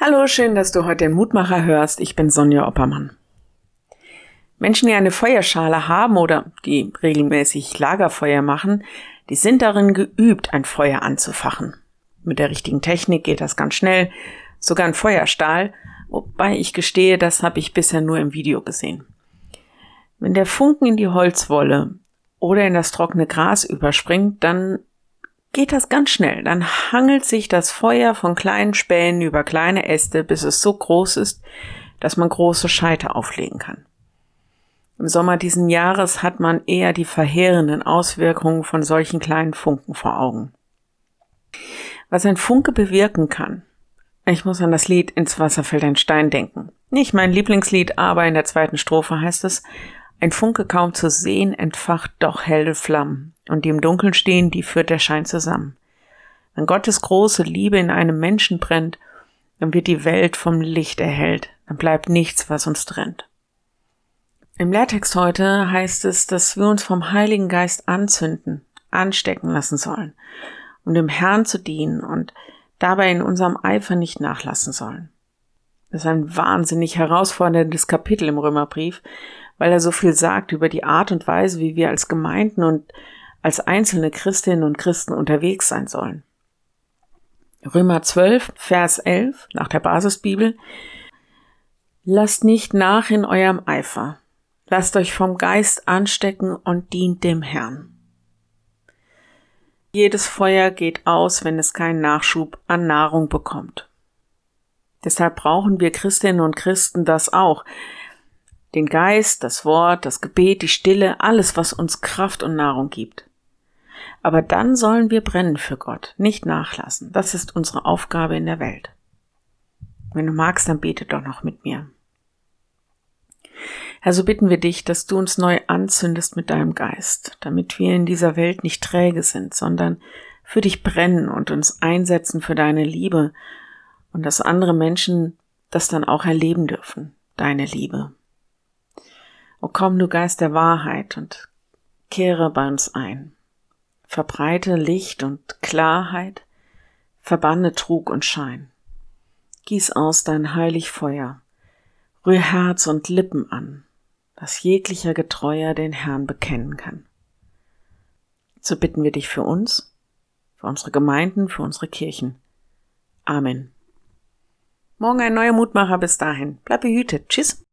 Hallo, schön, dass du heute den Mutmacher hörst. Ich bin Sonja Oppermann. Menschen, die eine Feuerschale haben oder die regelmäßig Lagerfeuer machen, die sind darin geübt, ein Feuer anzufachen. Mit der richtigen Technik geht das ganz schnell, sogar ein Feuerstahl, wobei ich gestehe, das habe ich bisher nur im Video gesehen. Wenn der Funken in die Holzwolle oder in das trockene Gras überspringt, dann geht das ganz schnell. Dann hangelt sich das Feuer von kleinen Spänen über kleine Äste, bis es so groß ist, dass man große Scheite auflegen kann. Im Sommer diesen Jahres hat man eher die verheerenden Auswirkungen von solchen kleinen Funken vor Augen. Was ein Funke bewirken kann. Ich muss an das Lied Ins Wasser fällt ein Stein denken. Nicht mein Lieblingslied, aber in der zweiten Strophe heißt es, ein Funke kaum zu sehen, entfacht doch helle Flammen, und die im Dunkeln stehen, die führt der Schein zusammen. Wenn Gottes große Liebe in einem Menschen brennt, dann wird die Welt vom Licht erhellt, dann bleibt nichts, was uns trennt. Im Lehrtext heute heißt es, dass wir uns vom Heiligen Geist anzünden, anstecken lassen sollen, um dem Herrn zu dienen und dabei in unserem Eifer nicht nachlassen sollen. Das ist ein wahnsinnig herausforderndes Kapitel im Römerbrief, weil er so viel sagt über die Art und Weise, wie wir als Gemeinden und als einzelne Christinnen und Christen unterwegs sein sollen. Römer 12, Vers 11 nach der Basisbibel. Lasst nicht nach in eurem Eifer. Lasst euch vom Geist anstecken und dient dem Herrn. Jedes Feuer geht aus, wenn es keinen Nachschub an Nahrung bekommt. Deshalb brauchen wir Christinnen und Christen das auch, den Geist, das Wort, das Gebet, die Stille, alles, was uns Kraft und Nahrung gibt. Aber dann sollen wir brennen für Gott, nicht nachlassen. Das ist unsere Aufgabe in der Welt. Wenn du magst, dann bete doch noch mit mir. Herr, so bitten wir dich, dass du uns neu anzündest mit deinem Geist, damit wir in dieser Welt nicht träge sind, sondern für dich brennen und uns einsetzen für deine Liebe und dass andere Menschen das dann auch erleben dürfen, deine Liebe. Komm, du Geist der Wahrheit und kehre bei uns ein. Verbreite Licht und Klarheit, verbanne Trug und Schein. Gieß aus dein heilig Feuer, rühr Herz und Lippen an, dass jeglicher Getreuer den Herrn bekennen kann. So bitten wir dich für uns, für unsere Gemeinden, für unsere Kirchen. Amen. Morgen ein neuer Mutmacher bis dahin. Bleib behütet. Tschüss.